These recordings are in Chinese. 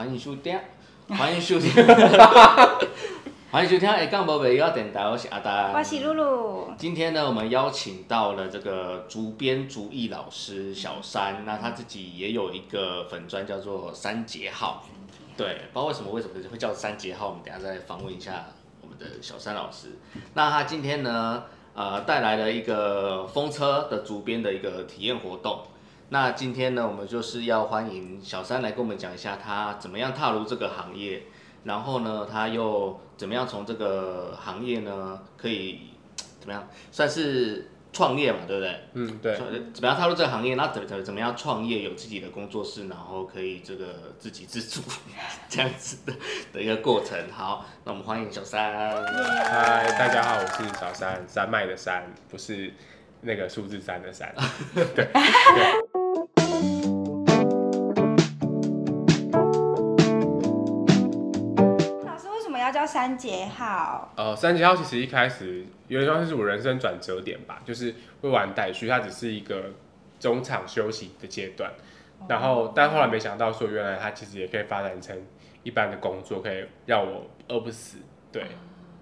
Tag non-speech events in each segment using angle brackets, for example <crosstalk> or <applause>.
欢迎收听，<laughs> 欢迎收听，<laughs> 欢迎收听下杠无袂要电台，我是阿达，我是露露。今天呢，我们邀请到了这个竹编竹艺老师小山，那他自己也有一个粉砖叫做三节号，对，不知道为什么为什么会叫三节号，我们等下再访问一下我们的小山老师。那他今天呢，呃，带来了一个风车的竹编的一个体验活动。那今天呢，我们就是要欢迎小三来跟我们讲一下他怎么样踏入这个行业，然后呢，他又怎么样从这个行业呢，可以怎么样算是创业嘛，对不对？嗯，对。怎么样踏入这个行业？那怎怎怎么样创业，有自己的工作室，然后可以这个自给自足 <laughs> 这样子的的一个过程。好，那我们欢迎小三。嗨，大家好，我是小三，山脉的山，不是那个数字三的三。<laughs> 对。叫三节号。呃，三节号其实一开始有点像是我人生转折点吧，就是会玩代序，它只是一个中场休息的阶段。然后，但后来没想到说，原来它其实也可以发展成一般的工作，可以让我饿不死。对。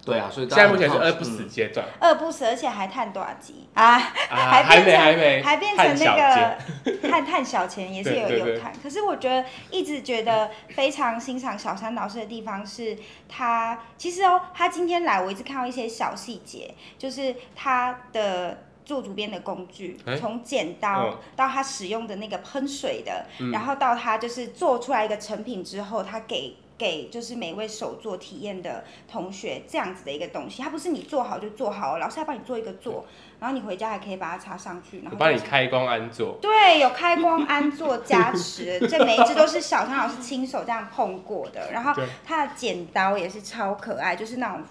对啊，所以现在目前是饿不死阶段，饿不死，而且还探多少级啊？还还没还没，还变成那个探 <laughs> 探小钱也是有有探。可是我觉得一直觉得非常欣赏小山老师的地方是，他其实哦，他今天来我一直看到一些小细节，就是他的做主编的工具，从剪刀到他使用的那个喷水的，然后到他就是做出来一个成品之后，他给。给就是每位手做体验的同学这样子的一个东西，它不是你做好就做好，老师要帮你做一个做，然后你回家还可以把它插上去，然后帮你开光安座。对，有开光安座加持，这每一只都是小唐老师亲手这样碰过的。然后它的剪刀也是超可爱，就是那种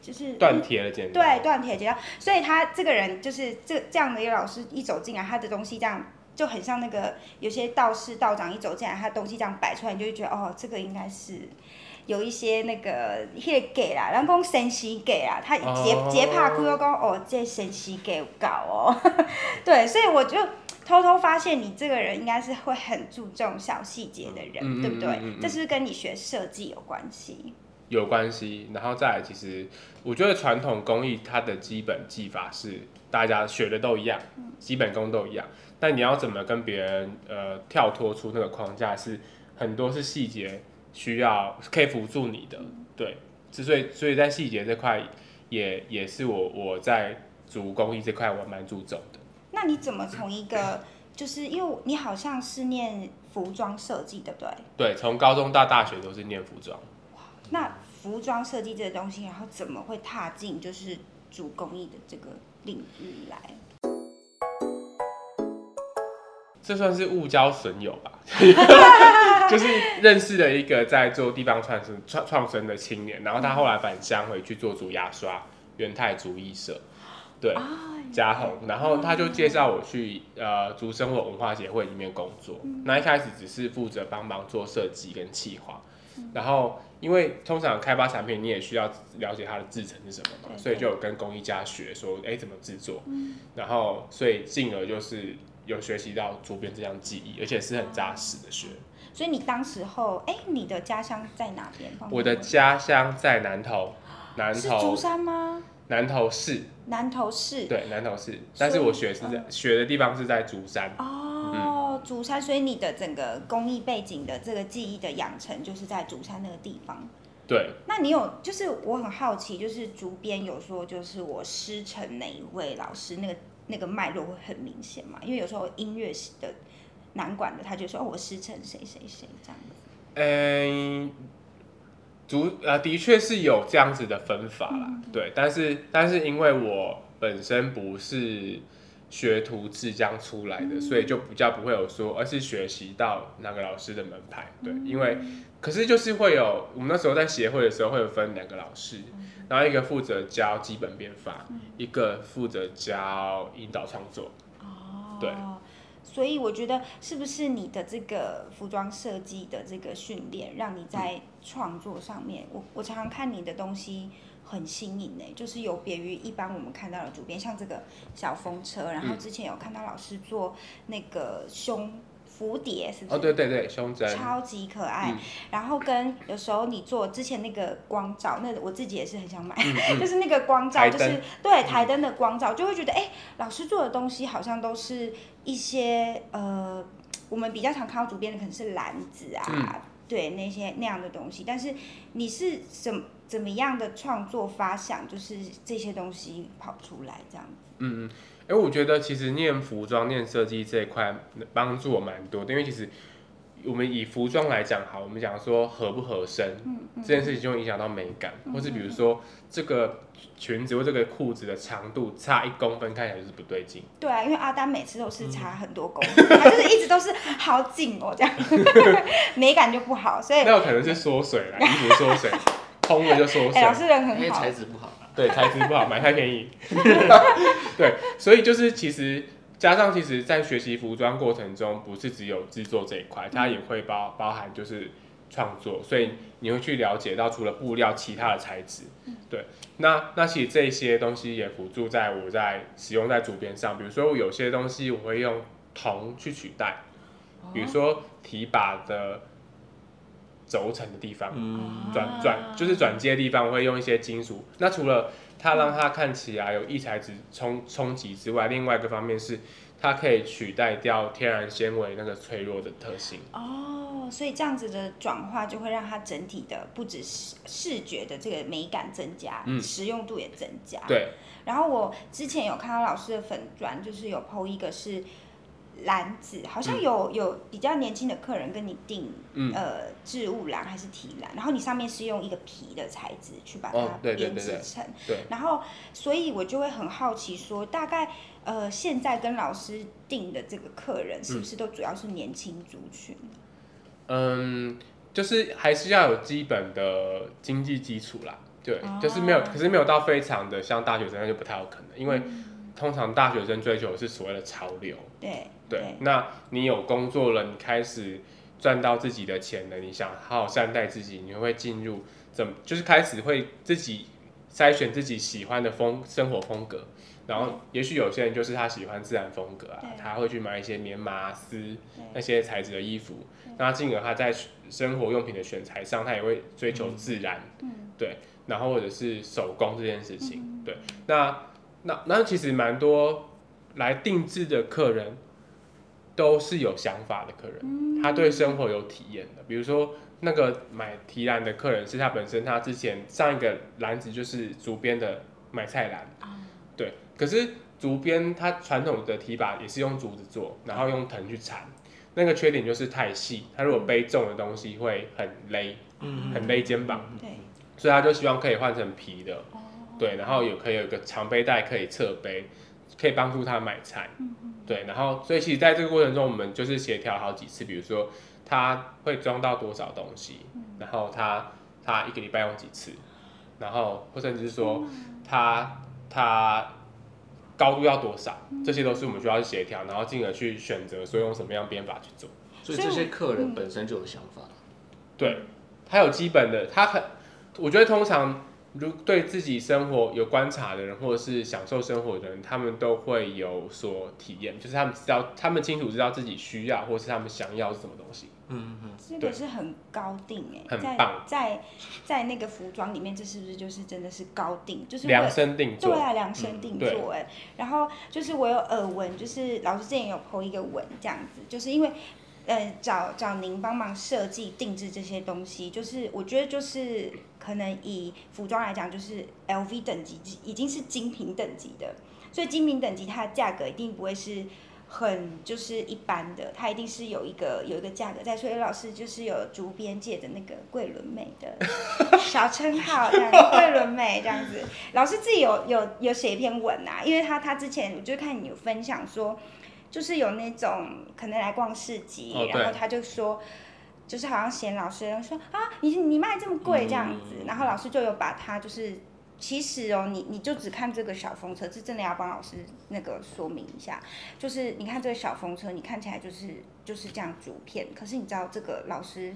就是断铁的剪刀，对，断铁剪刀。所以他这个人就是这这样的一个老师一走进来，他的东西这样。就很像那个有些道士道长一走进来，他东西这样摆出来，你就会觉得哦，这个应该是有一些那个那个给啦，然后讲神奇给啦，他结结怕哭又讲哦，这神奇给搞哦，对，所以我就偷偷发现你这个人应该是会很注重小细节的人，对不对？这是不是跟你学设计有关系？有关系，然后再来，其实我觉得传统工艺它的基本技法是大家学的都一样，基本功都一样。但你要怎么跟别人呃跳脱出那个框架，是很多是细节需要可以辅助你的，对，所以所以在细节这块也也是我我在主工艺这块我蛮注重的。那你怎么从一个就是因为你好像是念服装设计，对不对？对，从高中到大学都是念服装。哇，那服装设计这个东西，然后怎么会踏进就是主工艺的这个领域来？这算是误交损友吧，<laughs> 就是认识了一个在做地方创生创创生的青年，然后他后来返乡回去做竹牙刷，元泰竹艺社，对，嘉宏，然后他就介绍我去呃竹生活文化协会里面工作，那一开始只是负责帮忙做设计跟企划，然后因为通常开发产品你也需要了解它的制成是什么嘛，所以就有跟工艺家学说，哎怎么制作，然后所以进而就是。有学习到竹编这项技艺，而且是很扎实的学。所以你当时候，哎，你的家乡在哪边？我的家乡在南投，南投竹山吗？南投市，南投市，对，南投市。但是我学是在学的地方是在竹山。哦，竹山，所以你的整个工艺背景的这个技艺的养成，就是在竹山那个地方。对。那你有，就是我很好奇，就是竹编有说，就是我师承哪一位老师那个。那个脉络会很明显嘛？因为有时候音乐的难管的，他就说：“哦，我师承谁谁谁这样子。”嗯，足呃，的确是有这样子的分法啦，对。但是，但是因为我本身不是学徒制这样出来的，所以就比较不会有说，而是学习到那个老师的门派。对，因为可是就是会有，我们那时候在协会的时候会有分两个老师。然后一个负责教基本编法，一个负责教引导创作。哦，对，所以我觉得是不是你的这个服装设计的这个训练，让你在创作上面，我我常常看你的东西很新颖呢，就是有别于一般我们看到的主编，像这个小风车，然后之前有看到老师做那个胸。蝴蝶是不是？哦，对对对，胸针，超级可爱。然后跟有时候你做之前那个光照，那我自己也是很想买，<laughs> 就是那个光照，就是对台灯的光照，就会觉得哎，老师做的东西好像都是一些呃，我们比较常看到主编的可能是篮子啊，对那些那样的东西。但是你是怎怎么样的创作发想，就是这些东西跑出来这样子？嗯嗯。哎，我觉得其实念服装、念设计这一块帮助我蛮多的，因为其实我们以服装来讲，好，我们讲说合不合身，这件事情就会影响到美感，或是比如说这个裙子或这个裤子的长度差一公分，看起来就是不对劲。对啊，因为阿丹每次都是差很多公分，<laughs> 他就是一直都是好紧哦，这样 <laughs> 美感就不好，所以那有可能是缩水了，衣服缩水，空了就缩水。老师人很好，材质不好。对，材质不好，买太便宜。<laughs> 对，所以就是其实加上，其实，在学习服装过程中，不是只有制作这一块，它也会包包含就是创作，所以你会去了解到除了布料，其他的材质。对，那那其实这些东西也辅助在我在使用在主编上，比如说我有些东西我会用铜去取代，比如说提把的。轴承的地方，转转就是转接的地方，我会用一些金属。那除了它让它看起来有异材质冲冲击之外，另外一个方面是它可以取代掉天然纤维那个脆弱的特性。哦，所以这样子的转化就会让它整体的不只是视觉的这个美感增加，嗯实用度也增加。对。然后我之前有看到老师的粉砖，就是有 PO 一个是。篮子好像有有比较年轻的客人跟你订嗯。呃置物篮还是提篮，然后你上面是用一个皮的材质去把它编织成，对。然后所以我就会很好奇说，大概呃现在跟老师订的这个客人是不是都主要是年轻族群？嗯，就是还是要有基本的经济基础啦，对，就是没有，可是没有到非常的像大学生那就不太有可能，因为。通常大学生追求的是所谓的潮流，对对。那你有工作了，你开始赚到自己的钱了，你想好好善待自己，你会进入怎就是开始会自己筛选自己喜欢的风生活风格。然后也许有些人就是他喜欢自然风格啊，他会去买一些棉麻丝那些材质的衣服。那进而他在生活用品的选材上，他也会追求自然，对。然后或者是手工这件事情，对。那那那其实蛮多来定制的客人都是有想法的客人，他对生活有体验的。比如说那个买提篮的客人，是他本身他之前上一个篮子就是竹编的买菜篮，对。可是竹编它传统的提把也是用竹子做，然后用藤去缠，那个缺点就是太细，他如果背重的东西会很勒，很勒肩膀，对。所以他就希望可以换成皮的。对，然后有可以有一个长背带可以侧背，可以帮助他买菜。对，然后所以其实在这个过程中，我们就是协调好几次，比如说他会装到多少东西，然后他他一个礼拜用几次，然后或甚至是说他他高度要多少，这些都是我们需要去协调，然后进而去选择说用什么样编法去做。所以这些客人本身就有想法。对，他有基本的，他很，我觉得通常。如对自己生活有观察的人，或者是享受生活的人，他们都会有所体验，就是他们知道，他们清楚知道自己需要，或是他们想要是什么东西。嗯嗯，这个是很高定哎，很棒。在在那个服装里面，这是不是就是真的是高定？就是量身定做。对啊，量身定做哎。然后就是我有耳闻，就是老师之前有 po 一个文这样子，就是因为。呃，找找您帮忙设计定制这些东西，就是我觉得就是可能以服装来讲，就是 LV 等级已经是精品等级的，所以精品等级它的价格一定不会是很就是一般的，它一定是有一个有一个价格在。所以老师就是有竹编界的那个桂纶镁的 <laughs> 小称号，这样桂纶镁这样子。老师自己有有有写一篇文啊，因为他他之前我就看你有分享说。就是有那种可能来逛市集，然后他就说，就是好像嫌老师说啊，你你卖这么贵这样子，然后老师就有把它就是，其实哦，你你就只看这个小风车，是真的要帮老师那个说明一下，就是你看这个小风车，你看起来就是就是这样竹片，可是你知道这个老师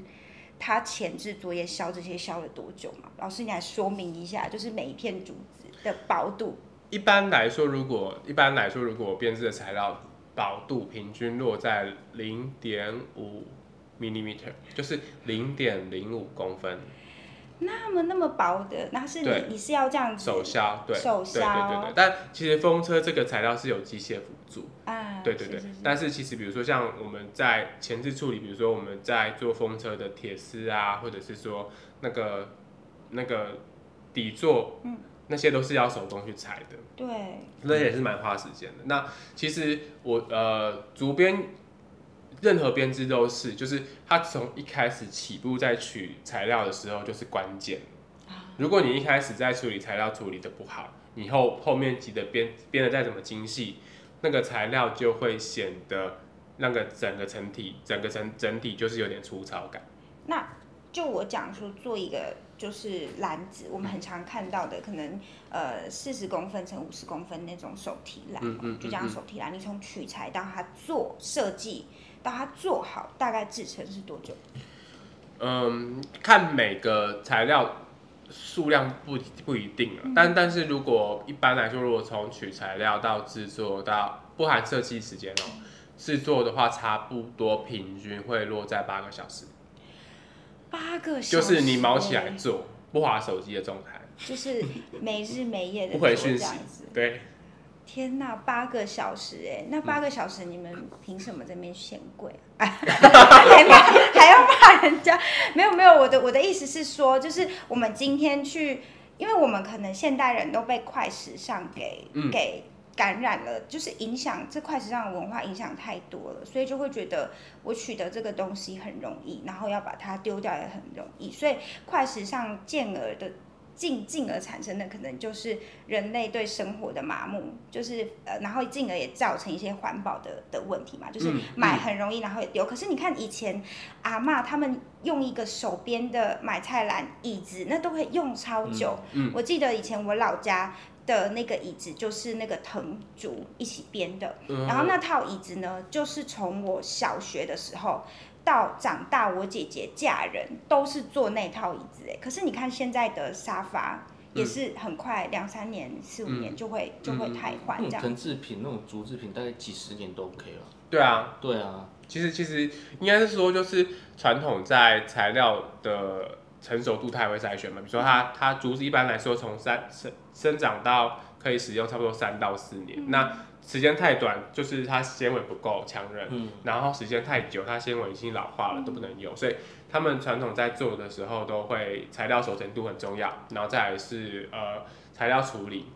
他前置作业削这些削了多久吗？老师你来说明一下，就是每一片竹子的薄度。一般来说，如果一般来说，如果编织的材料。薄度平均落在零点五 millimeter，就是零点零五公分。那么那么薄的，那是你你是要这样子手削，对，手对对对对。但其实风车这个材料是有机械辅助，啊？对对对是是是。但是其实比如说像我们在前置处理，比如说我们在做风车的铁丝啊，或者是说那个那个底座，嗯那些都是要手工去裁的。对，那也是蛮花时间的。那其实我呃竹编任何编织都是，就是它从一开始起步在取材料的时候就是关键。如果你一开始在处理材料处理的不好，你后后面级的编编的再怎么精细，那个材料就会显得那个整个整体整个整整体就是有点粗糙感。那就我讲说做一个就是篮子，我们很常看到的，可能呃四十公分乘五十公分那种手提篮，嗯嗯嗯就这样手提篮，你从取材到它做设计到它做好，大概制成是多久？嗯，看每个材料数量不不一定了，但但是如果一般来说，如果从取材料到制作到不含设计时间哦，制作的话差不多平均会落在八个小时，八个小时，就是你毛起来，做，不划手机的状态，就是没日没夜的不回讯息。对，天呐，八个小时哎，那八个小时你们凭什么在那边嫌贵啊？<laughs> 还骂还要骂人家？没有没有，我的我的意思是说，就是我们今天去，因为我们可能现代人都被快时尚给、嗯给感染了，就是影响这块时尚的文化影响太多了，所以就会觉得我取得这个东西很容易，然后要把它丢掉也很容易，所以快时尚进而的进进而产生的可能就是人类对生活的麻木，就是呃，然后进而也造成一些环保的的问题嘛，就是嗯买很容易，然后也丢。可是你看以前阿妈他们用一个手边的买菜篮椅子，那都会用超久。嗯我记得以前我老家。的那个椅子就是那个藤竹一起编的，嗯然后那套椅子呢，就是从我小学的时候到长大，我姐姐嫁人都是坐那套椅子哎。可是你看现在的沙发也是很快两三年、四五年就会、就会太换。藤制品、那种竹制品，大概几十年都 OK 了。对啊，对啊，其实其实应该是说，就是传统在材料的成熟度它也会筛选嘛，比如说它它竹子一般来说从三生生长到可以使用差不多三到四年，那时间太短，就是它纤维不够强韧，嗯，然后时间太久，它纤维已经老化了，都不能用，所以他们传统在做的时候都会材料熟成度很重要，然后再来是呃材料处理，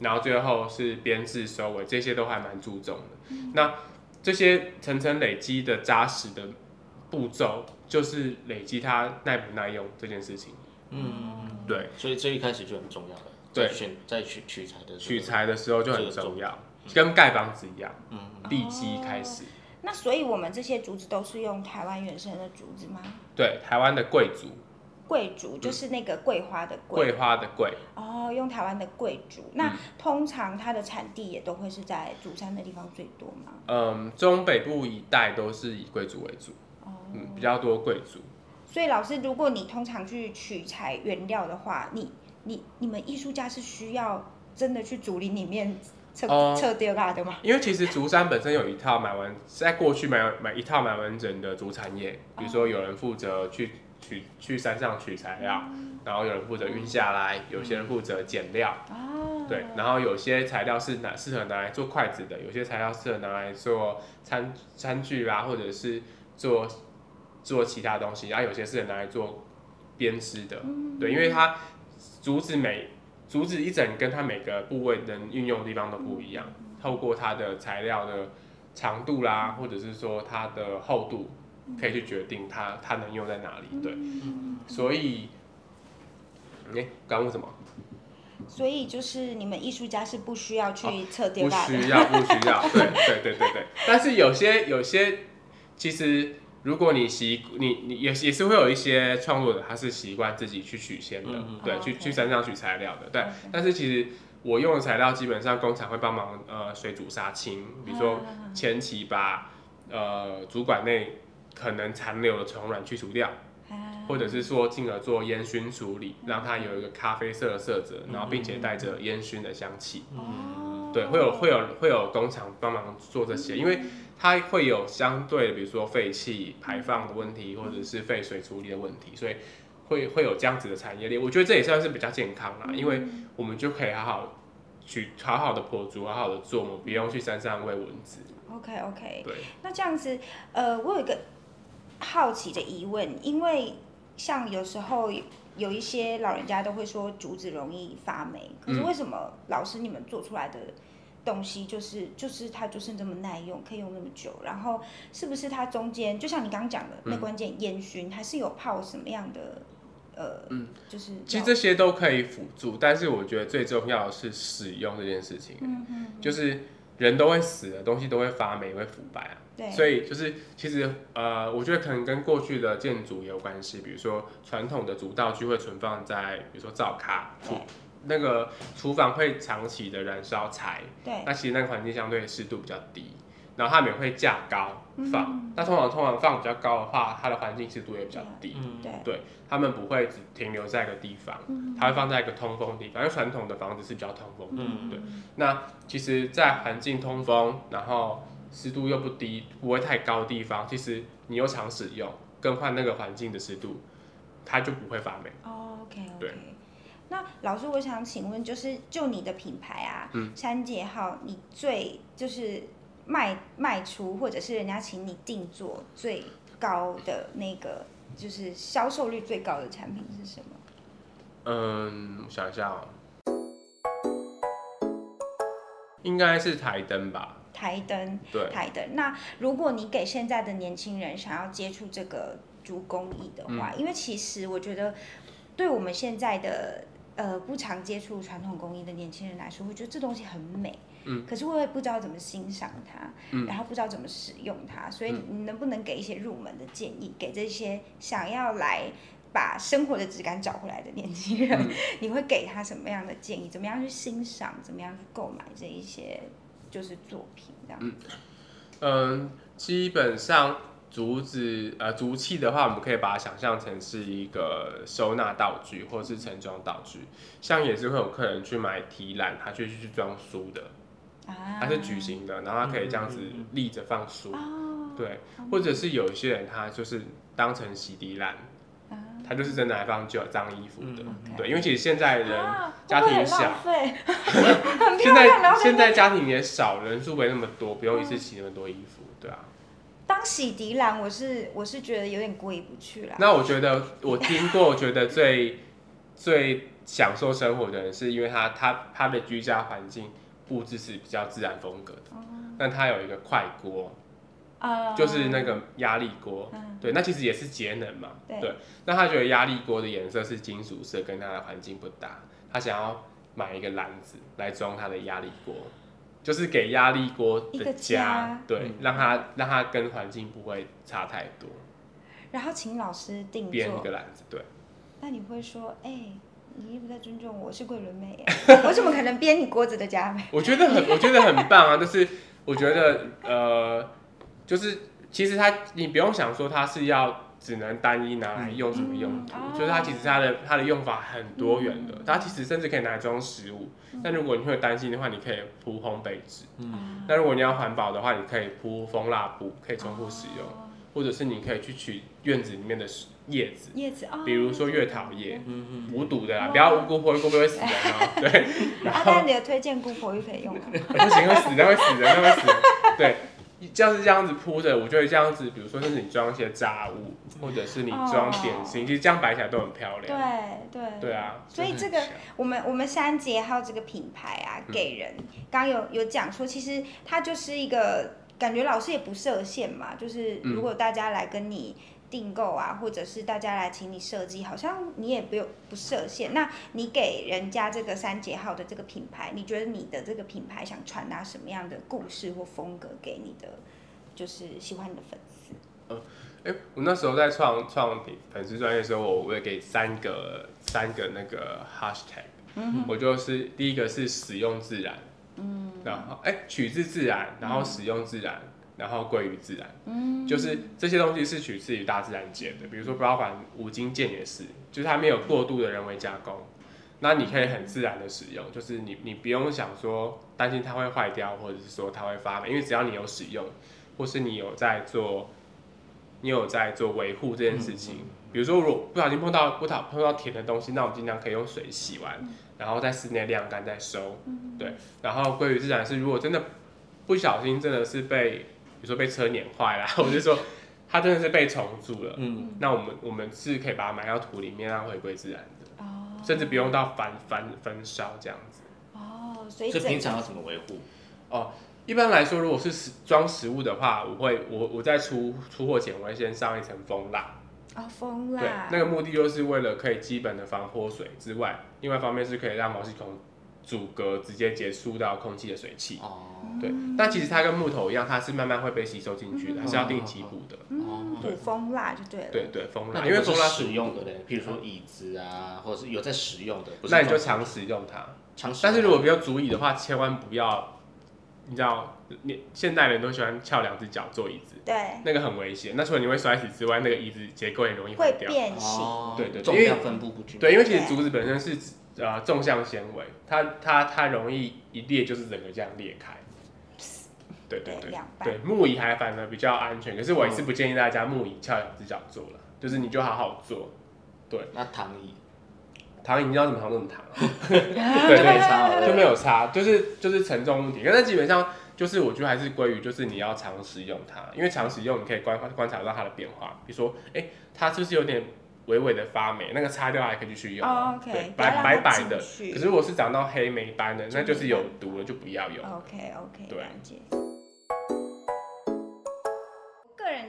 然后最后是编制收尾，这些都还蛮注重的。那这些层层累积的扎实的步骤，就是累积它耐不耐用这件事情。嗯，对，所以这一开始就很重要了。对在选在取取材的时候取，材的时候就很重要，跟盖房子一样，嗯，地基开始。那所以我们这些竹子都是用台湾原生的竹子吗？对，台湾的贵族，桂竹就是那个桂花的桂。桂花的桂，哦，用台湾的桂竹。那通常它的产地也都会是在竹山的地方最多吗？嗯，中北部一带都是以贵族为主，哦，嗯，比较多贵族。所以老师，如果你通常去取材原料的话，你你你们艺术家是需要真的去竹林里面测、哦测掉它的吗？因为其实竹山本身有一套买完，在过去买买一套买完整的竹产业，比如说有人负责去取去山上取材料，然后有人负责运下来，有些人负责剪料，哦，对，然后有些材料是拿适合拿来做筷子的，有些材料适合拿来做餐餐具啦，或者是做做其他东西，然后有些是拿来做编织的，对，因为它竹子每竹子一整根，它每个部位能运用的地方都不一样，透过它的材料的长度啦，或者是说它的厚度，可以去决定它它能用在哪里，对，所以，哎、刚问什么？所以就是你们艺术家是不需要去测不丢它的。需要，不需要，对对对对对。但是有些有些，其实如果你习你你也也是会有一些创作者，他是习惯自己去取鲜的，对，哦去去山上取材料的，对。但是其实我用的材料基本上工厂会帮忙呃水煮杀青，比如说啊前期把呃主管内可能残留的虫卵去除掉，啊或者是说进而做烟熏处理，让它有一个咖啡色的色泽，然后并且带着烟熏的香气。哦，对，会有会有会有工厂帮忙做这些，因为它会有相对的，比如说废气排放的问题，或者是废水处理的问题，所以会会有这样子的产业链。我觉得这也算是比较健康啦，因为我们就可以好好去好好的破竹，好好的做，我们不用去山上喂蚊子。OK OK，对，那这样子，呃，我有一个好奇的疑问，因为像有时候有一些老人家都会说竹子容易发霉，可是嗯。为什么老师你们做出来的东西就是就是它就是这么耐用，可以用那么久？然后是不是它中间就像你刚刚讲的，那嗯关键烟熏还是有泡什么样的呃，嗯。就是其实这些都可以辅助，但是我觉得最重要的是使用这件事情，嗯嗯。就是人都会死的，东西都会发霉，会腐败啊。对，所以就是其实呃，我觉得可能跟过去的建筑也有关系，比如说传统的主道具会存放在比如说灶咖厨那个厨房会长期的燃烧柴，对。那其实那个环境相对湿度比较低，然后他们也会架高放，嗯。那通常通常放比较高的话，它的环境湿度也比较低，嗯，对。他们不会只停留在一个地方，它会放在一个通风地方，因为传统的房子是比较通风的，嗯。对。那其实，在环境通风，然后湿度又不低，不会太高的地方，其实你又常使用，更换那个环境的湿度，它就不会发霉。哦，OK OK 对。那老师，我想请问，就是就你的品牌啊，嗯。山节号，你最就是卖卖出，或者是人家请你定做最高的那个，就是销售率最高的产品是什么？嗯，我想一下哦、应该是台灯吧？台灯，对，台灯。那如果你给现在的年轻人想要接触这个竹工艺的嗯话，因为其实我觉得，对我们现在的呃不常接触传统工艺的年轻人来说，会觉得这东西很美，嗯，可是会不知道怎么欣赏它，嗯然后不知道怎么使用它，所以嗯你能不能给一些入门的建议，给这些想要来。把生活的质感找回来的年轻人，嗯 <laughs> 你会给他什么样的建议？怎么样去欣赏？怎么样去购买这一些就是作品？这样。嗯，基本上竹子呃竹器的话，我们可以把它想象成是一个收纳道具或是盛装道具，像也是会有客人去买提篮，他去去装书的，啊。它是矩形的，然后它可以这样子立着放书，哦，对，或者是有一些人他就是当成洗涤篮，啊。他就是真的来放旧脏衣服的，嗯对，因为其实现在人啊家庭会不会很小 <laughs> 现在后现在家庭也少，人数没那么多，不用一次洗那么多衣服，对啊。当洗涤篮，我是我是觉得有点过意不去了。那我觉得我听过，我觉得最最享受生活的人，是因为他他他的居家环境布置是比较自然风格的，但它有一个快锅，啊。就是那个压力锅，嗯。对，那其实也是节能嘛，对。那他觉得压力锅的颜色是金属色，跟它的环境不搭，他想要买一个篮子来装他的压力锅，就是给压力锅的家对，嗯。让它让它跟环境不会差太多，然后请老师定做编一个，篮子，对。那你会说，哎、你也不太尊重我，我是桂纶镁耶，<laughs> 我怎么可能编你锅子的家美？我觉得很，我觉得很棒啊！就是我觉得呃，就是其实它你不用想说它是要只能单一拿来用什么用途，嗯就是它其实它的它的用法很多元的，嗯它其实甚至可以拿来装食物。但如果你会担心的话，你可以铺烘焙纸。嗯，那如果你要环保的话，你可以铺蜂蜡布，可以重复使用，哦或者是你可以去取院子里面的叶子，叶子哦，比如说月桃叶，嗯嗯，无毒的啦，不要无辜泼，无辜会死人哦。<laughs> 对，然啊，后但你的推荐姑婆又可以用吗？<laughs> 不行，会死人，会死人，那会死人。对，就是这样子铺的，我觉得这样子，比如说甚至你装一些杂物，或者是你装点心，其实这样摆起来都很漂亮。对对对啊，所以这个我们我们三节号这个品牌啊，嗯给人刚刚有有讲说，其实它就是一个感觉老师也不设限嘛，就是嗯。如果大家来跟你订购啊，或者是大家来请你设计，好像你也不用不设限。那你给人家这个三节号的这个品牌，你觉得你的这个品牌想传达什么样的故事或风格给你的，就是喜欢你的粉丝？哎、我那时候在创创品粉丝专业的时候，我我也给三个三个那个 hashtag，、嗯我就是第一个是使用自然，嗯，然后哎、取自自然，然后使用自然，然后归于自然，嗯，就是这些东西是取自于大自然界的，比如说包含五金件也是，就是它没有过度的人为加工，那你可以很自然的使用，就是你你不用想说担心它会坏掉，或者是说它会发霉，因为只要你有使用，或是你有在做，你有在做维护这件事情。比如说，如果不小心碰到不讨碰到甜的东西，那我们尽量可以用水洗完，然后在室内晾干再收。对，然后归于自然是，如果真的不小心真的是被，比如说被车碾坏了，<laughs> 或者说它真的是被虫蛀了，嗯，那我们我们是可以把它埋到土里面，让它回归自然的。哦。甚至不用到焚焚焚烧这样子。哦，所以这平常要怎么维护？哦，一般来说，如果是食装食物的话，我会我我在出出货前，我会先上一层蜂蜡。哦，蜂蜡。对，那个目的就是为了可以基本的防泼水之外，另外一方面是可以让毛细孔阻隔，直接接触到空气的水汽。哦。对，但其实它跟木头一样，它是慢慢会被吸收进去的，还是要定期补的。哦。补蜂蜡就对了。对对，蜂蜡。因为蜂蜡使用的嘞，譬如说椅子啊，或者是有在使用的，那你就常使用它。常。但是如果比较足以的话，千万不要。你知道，你现代人都喜欢翘两只脚坐椅子，对，那个很危险。那除了你会摔死之外，那个椅子结构也容易坏掉，会变形。对对，重量分布不均。对，因为其实竹子本身是呃纵向纤维，它它它容易一裂就是整个这样裂开。对对对，对木椅还反而比较安全，可是我也是不建议大家木椅翘两只脚坐了，就是你就好好坐。对，那躺椅。躺椅你要怎么糖怎么躺，对，就没差，就没有差，就是就是承重问题。但是基本上就是我觉得还是归于就是你要常使用它，因为常使用你可以观观察到它的变化。比如说，哎，它就是有点微微的发霉，那个擦掉还可以继续用。OK，白白白的。可是如果是长到黑霉斑的，那就是有毒了，就不要用。OK OK，对。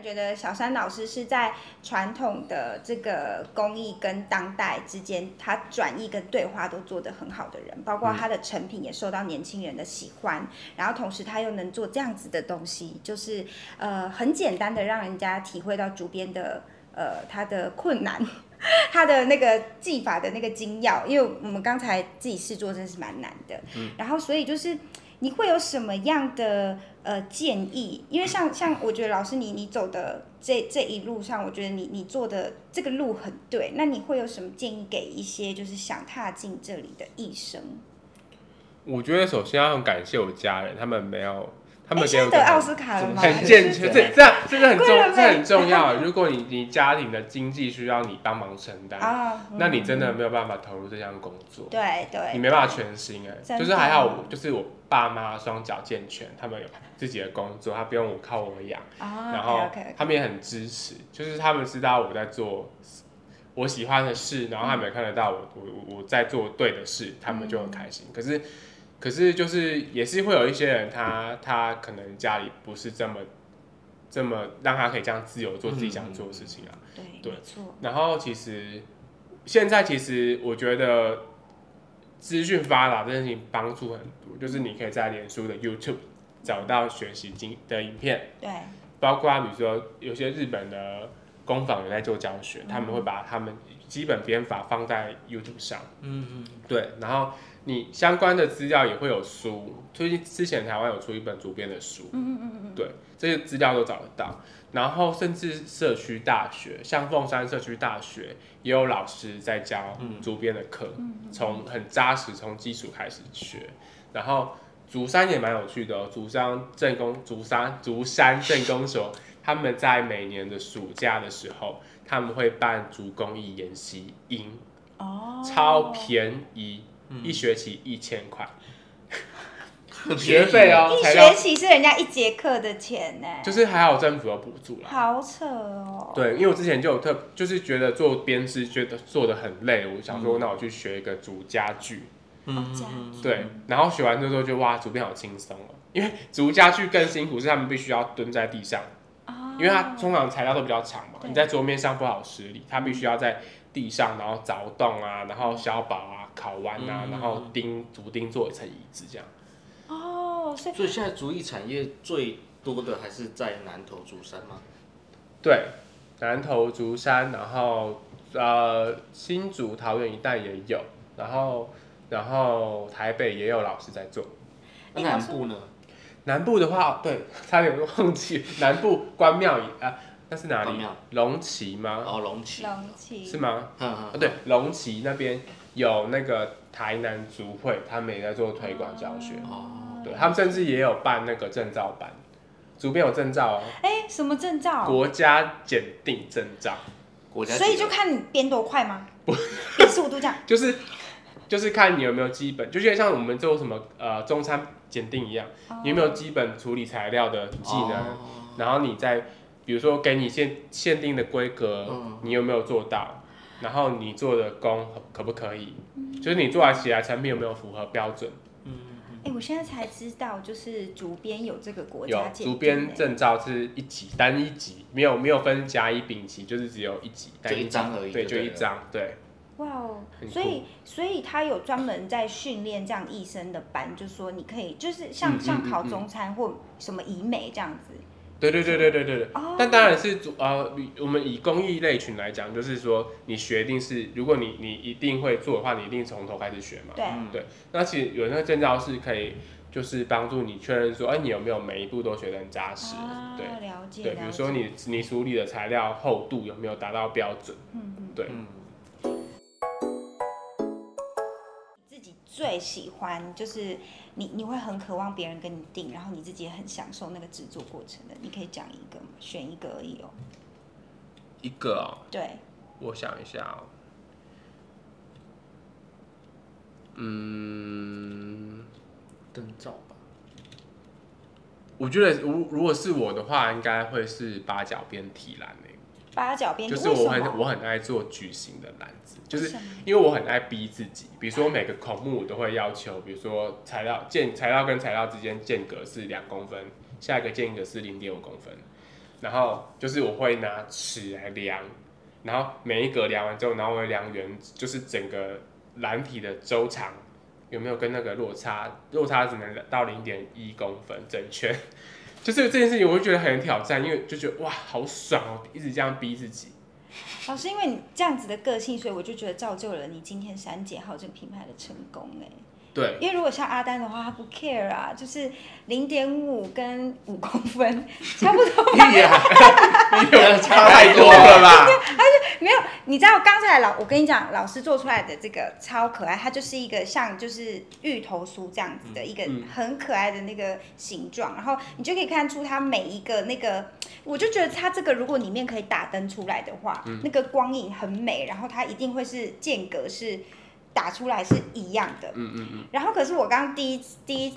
觉得小山老师是在传统的这个工艺跟当代之间，他转译跟对话都做得很好的人，包括他的成品也受到年轻人的喜欢，然后同时他又能做这样子的东西，就是呃很简单的让人家体会到主编的呃他的困难，<laughs> 他的那个技法的那个精要，因为我们刚才自己试做真是蛮难的，嗯，然后所以就是你会有什么样的？呃，建议，因为像像我觉得老师你你走的这这一路上，我觉得你你做的这个路很对。那你会有什么建议给一些就是想踏进这里的医生？我觉得首先要很感谢我家人，他们没有。他们得奥斯卡了吗？很健全，这这样这个很重，这很重要。如果你你家庭的经济需要你帮忙承担，那你真的没有办法投入这项工作。对对，你没办法全心哎，就是还好，就是我爸妈双脚健全，他们有自己的工作，他不用我靠我养，然后他们也很支持，就是他们知道我在做我喜欢的事，然后他们也看得到我我我在做对的事，他们就很开心。可是。可是就是也是会有一些人，他他可能家里不是这么这么让他可以这样自由做自己想做的事情啊。对，错。然后其实现在其实我觉得资讯发达这件事情帮助很多，就是你可以在脸书的 YouTube 找到学习经的影片。对。包括比如说有些日本的工坊有在做教学，他们会把他们基本编法放在 YouTube 上。嗯嗯。对，然后。你相关的资料也会有书，最近之前台湾有出一本主编的书，嗯嗯嗯嗯，对，这些资料都找得到。然后甚至社区大学，像凤山社区大学也有老师在教主编的课，从很扎实，从基础开始学。然后竹山也蛮有趣的哦，竹山镇工竹山竹山镇工所，他们在每年的暑假的时候，他们会办竹工艺研习营，哦，超便宜。一学期一千块，学费哦，一学期是人家一节课的钱呢，就是还好政府有补助啦。好扯哦。对，因为我之前就有特，就是觉得做编织觉得做的很累，我想说那我去学一个竹家具。嗯，对，然后学完之后就哇，竹编好轻松哦，因为竹家具更辛苦，是他们必须要蹲在地上，因为它通常材料都比较长嘛，你在桌面上不好施力，它必须要在地上，然后凿洞啊，然后削薄啊。烤完啊，然后钉竹钉做一层椅子这样。哦，所以现在竹艺产业最多的还是在南投竹山吗？对，南投竹山，然后呃新竹桃园一带也有，然后然后台北也有老师在做。那南部呢？南部的话，对，<laughs> 差点忘记，南部关庙啊，那是哪里？龙旗吗？哦，龙旗。龙旗是吗？嗯嗯。对，龙旗那边。有那个台南族会，他们也在做推广教学，哦，对他们甚至也有办那个证照班，竹编有证照哦，哎，什么证照？国家检定证照，国家所以就看你编多快吗？比速度这样。就是就是看你有没有基本，就像我们做什么呃中餐检定一样，你有没有基本处理材料的技能，哦然后你在比如说给你限限定的规格，嗯你有没有做到？然后你做的工可可不可以？就是你做来起来产品有没有符合标准？哎，我现在才知道，就是竹编有这个国家有竹编哎证照是一级单一级，没有没有分甲乙丙级，就是只有一级，单就一级张而已对，就一张，对。哇哦，所以所以他有专门在训练这样医生的班，就说你可以就是像、嗯嗯像考中餐或什么医美这样子。对对对对对对对。哦，但当然是主呃，我们以公益类群来讲，就是说你学一定是，如果你你一定会做的话，你一定从头开始学嘛。对，那其实有那个证照是可以，就是帮助你确认说，哎、你有没有每一步都学得很扎实。啊，对了解，对，比如说，你你处理的材料厚度有没有达到标准？嗯嗯，对，嗯，最喜欢就是你你会很渴望别人跟你订，然后你自己也很享受那个制作过程的，你可以讲一个吗？选一个而已哦。一个哦，对，我想一下哦，嗯，灯罩吧，我觉得如如果是我的话，应该会是八角边提篮诶。八角边就是我很我很爱做矩形的篮子，就是因为我很爱逼自己，比如说每个孔目我都会要求，比如说材料间材料跟材料之间间隔是两公分，下一个间隔是零点五公分，然后就是我会拿尺来量，然后每一格量完之后，然后我会量圆，就是整个篮体的周长有没有跟那个落差，落差只能到零点一公分整圈。就是这件事情，我会觉得很挑战，因为就觉得哇，好爽哦，一直这样逼自己。老师，因为你这样子的个性，所以我就觉得造就了你今天三姐号这个品牌的成功哎。对，因为如果像阿丹的话，他不 care 啊，就是零点五跟五公分 <laughs> 差不多。屁呀，你有差太多了吧？<laughs> 没有，你知道刚才老我跟你讲，老师做出来的这个超可爱，它就是一个像就是芋头酥这样子的一个嗯很可爱的那个形状，然后你就可以看出它每一个那个，我就觉得它这个如果里面可以打灯出来的话，嗯那个光影很美，然后它一定会是间隔是打出来是一样的。嗯嗯嗯，然后可是我刚刚第一第一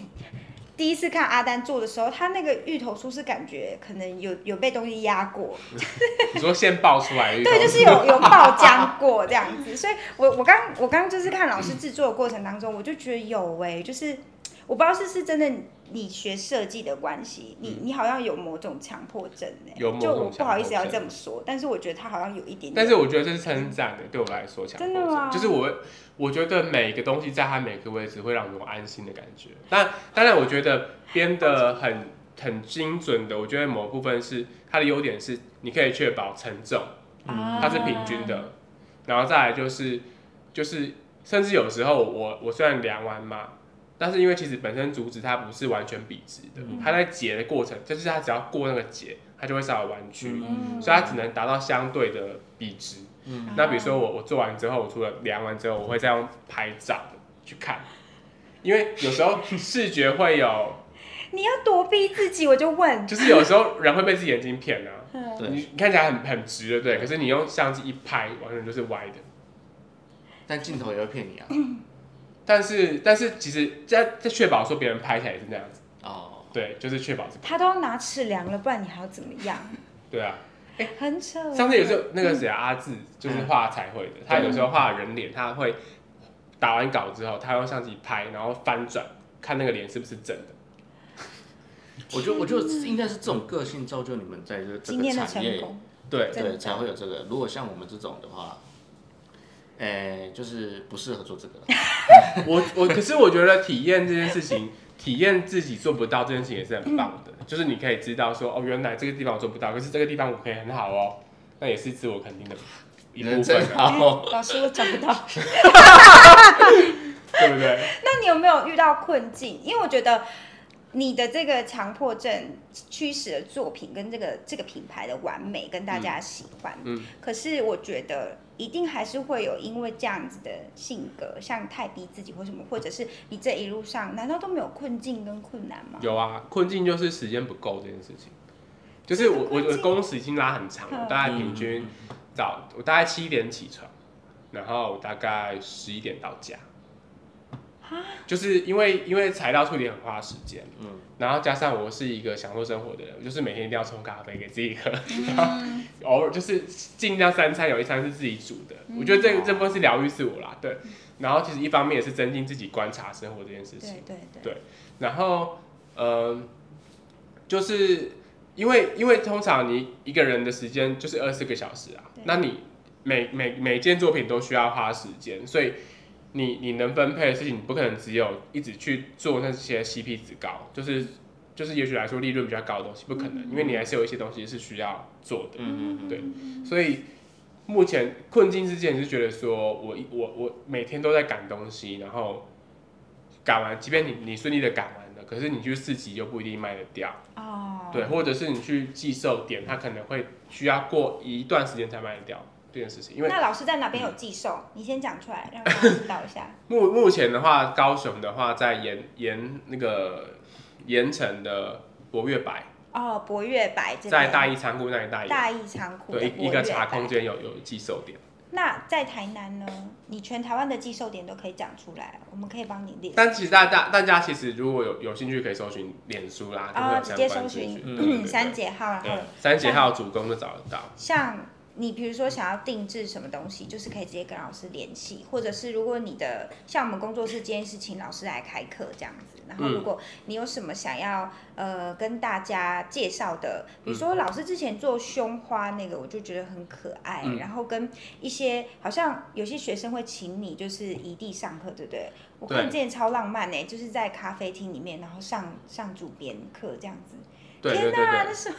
第一次看阿丹做的时候，他那个芋头酥是感觉可能有有被东西压过，<laughs> 你说先爆出来对，就是有有爆浆过这样子，所以我 <laughs> 我刚我刚就是看老师制作的过程当中，我就觉得有哎、就是我不知道是是真的你学设计的关系，你你好像有某种强迫症哎、有某就我种不好意思要这么说，但是我觉得他好像有一点点，但是我觉得这是称赞的，对我来说，强迫真的吗？症就是我我觉得每个东西在它每个位置会让我安心的感觉。但当然，我觉得编的很很精准的，我觉得某部分是它的优点是你可以确保承重，啊。它是平均的，然后再来就是就是甚至有时候我我虽然量完嘛。但是因为其实本身竹子它不是完全笔直的，嗯它在结的过程，就是它只要过那个结，它就会稍微弯曲，嗯所以它只能达到相对的笔直。嗯那比如说我我做完之后，我除了量完之后，我会再用拍照去看，因为有时候视觉会有，<laughs> 你要躲避自己，我就问，就是有时候人会被自己眼睛骗啊。<laughs> 你你看起来很很直，对不对？可是你用相机一拍，完全就是歪的。但镜头也会骗你啊。<laughs> 但是但是其实在在确保说别人拍起来也是那样子，哦，对，就是确保是，他都要拿尺量了，不然你还要怎么样？对啊。很丑。上次有时候那个谁啊阿志就是画彩绘的，他有时候画人脸，他会打完稿之后，他用相机拍，然后翻转看那个脸是不是真的。我觉得我觉得应该是这种个性造就你们在这这个今天的产业，对，真的对才会有这个。如果像我们这种的话，诶，就是不适合做这个。<laughs> 我我可是我觉得体验这件事情，体验自己做不到这件事情也是很棒的，就是你可以知道说哦，原来这个地方我做不到，可是这个地方我可以很好哦，那也是自我肯定的一部人分真啊，好，老师我找不到。<laughs> 对不对？那你有没有遇到困境？因为我觉得你的这个强迫症驱使的作品跟这个这个品牌的完美跟大家喜欢，嗯可是我觉得一定还是会有因为这样子的性格，像太逼自己或什么，或者是你这一路上难道都没有困境跟困难吗？有啊，困境就是时间不够这件事情。就是我我我工时已经拉很长了，嗯大概平均早我大概七点起床，然后大概十一点到家。就是因为因为材料处理很花时间，嗯。然后加上我是一个享受生活的人，我就是每天一定要冲咖啡给自己喝，嗯。然后偶尔就是尽量三餐有一餐是自己煮的，我觉得这个这部分是疗愈自我啦，对。然后其实一方面也是增进自己观察生活这件事情。对，对对，然后呃，就是因为因为通常你一个人的时间就是二十四个小时啊，那你每每每件作品都需要花时间，所以你你能分配的事情，你不可能只有一直去做那些 CP 值高，就是就是也许来说利润比较高的东西，不可能，因为你还是有一些东西是需要做的。嗯嗯对所以目前困境之间是觉得说我一我我每天都在赶东西，然后赶完，即便你你顺利的赶完了，可是你去市集又不一定卖得掉，哦，对，或者是你去寄售点，它可能会需要过一段时间才卖得掉这件事情，因为那老师在哪边有寄售？你先讲出来，让大家知道一下。<laughs> 目目前的话，高雄的话在盐盐那个盐城的博越白，哦，博越白在大义仓库那里大义，大义仓库对，一一个茶空间有有寄售点。那在台南呢？你全台湾的寄售点都可以讲出来，我们可以帮你列。但其实大家大家其实如果有有兴趣，可以搜寻脸书啦，哦，直接搜寻。三姐号，然后对，三姐号主攻就找得到。像你比如说想要定制什么东西，就是可以直接跟老师联系，或者是如果你的像我们工作室今天是请老师来开课这样子，然后如果你有什么想要呃跟大家介绍的，比如说老师之前做胸花那个，我就觉得很可爱，嗯然后跟一些好像有些学生会请你就是异地上课，对不对？我看对之前超浪漫呢、就是在咖啡厅里面，然后上上主编课这样子。天呐，对那是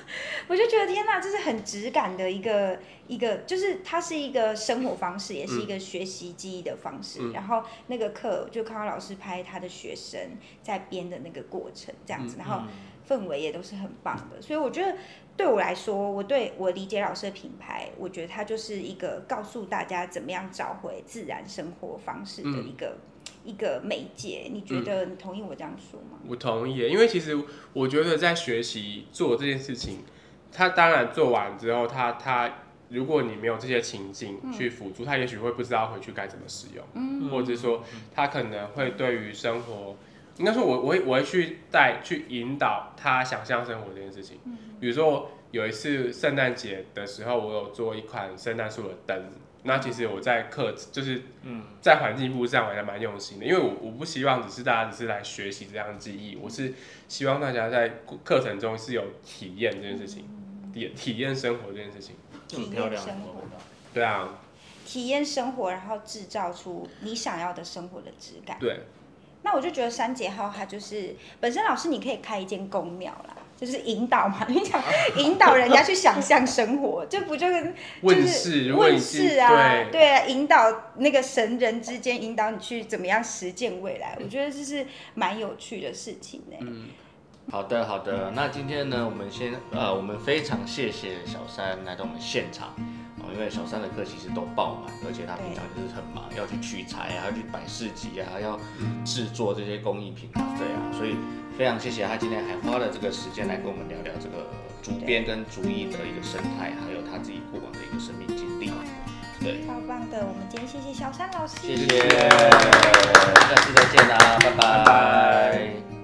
我就觉得天呐，这是很质感的一个一个，就是它是一个生活方式，也是一个学习记忆的方式。嗯然后那个课就看到老师拍他的学生在编的那个过程，这样子，然后氛围也都是很棒的。所以我觉得对我来说，我对我理解老师的品牌，我觉得它就是一个告诉大家怎么样找回自然生活方式的一个、一个媒介。你觉得你同意我这样说吗？我同意，因为其实我觉得在学习做这件事情，他当然做完之后，他他如果你没有这些情境去辅助，他也许会不知道回去该怎么使用，嗯或者说他可能会对于生活，应该说我我会我会去带去引导他想象生活这件事情。嗯比如说有一次圣诞节的时候，我有做一款圣诞树的灯。那其实我在课就是嗯。在环境部上我还蛮用心的，因为我我不希望只是大家只是来学习这样的记忆，我是希望大家在课程中是有体验这件事情，体体验生活这件事情。很漂亮体验生活。对啊，体验生活，然后制造出你想要的生活的质感。对，那我就觉得三节号它就是本身老师你可以开一间公庙啦，就是引导嘛，<laughs> 你想引导人家去想象生活，这不就跟就是问世，问世啊，对。对啊，引导那个神人之间引导你去怎么样实践未来，我觉得这是蛮有趣的事情呢、嗯，好的，好的。那今天呢，我们先呃，我们非常谢谢小三来到我们现场哦，因为小三的课其实都爆满，而且他平常就是很忙，要去取材啊，要去摆市集啊，要制作这些工艺品啊，对啊，所以非常谢谢他今天还花了这个时间来跟我们聊聊这个竹编跟竹艺的一个生态，还有他自己过往的一个生命经历。对，超棒的，我们今天谢谢小山老师，谢谢，下次再见啦，拜拜。拜拜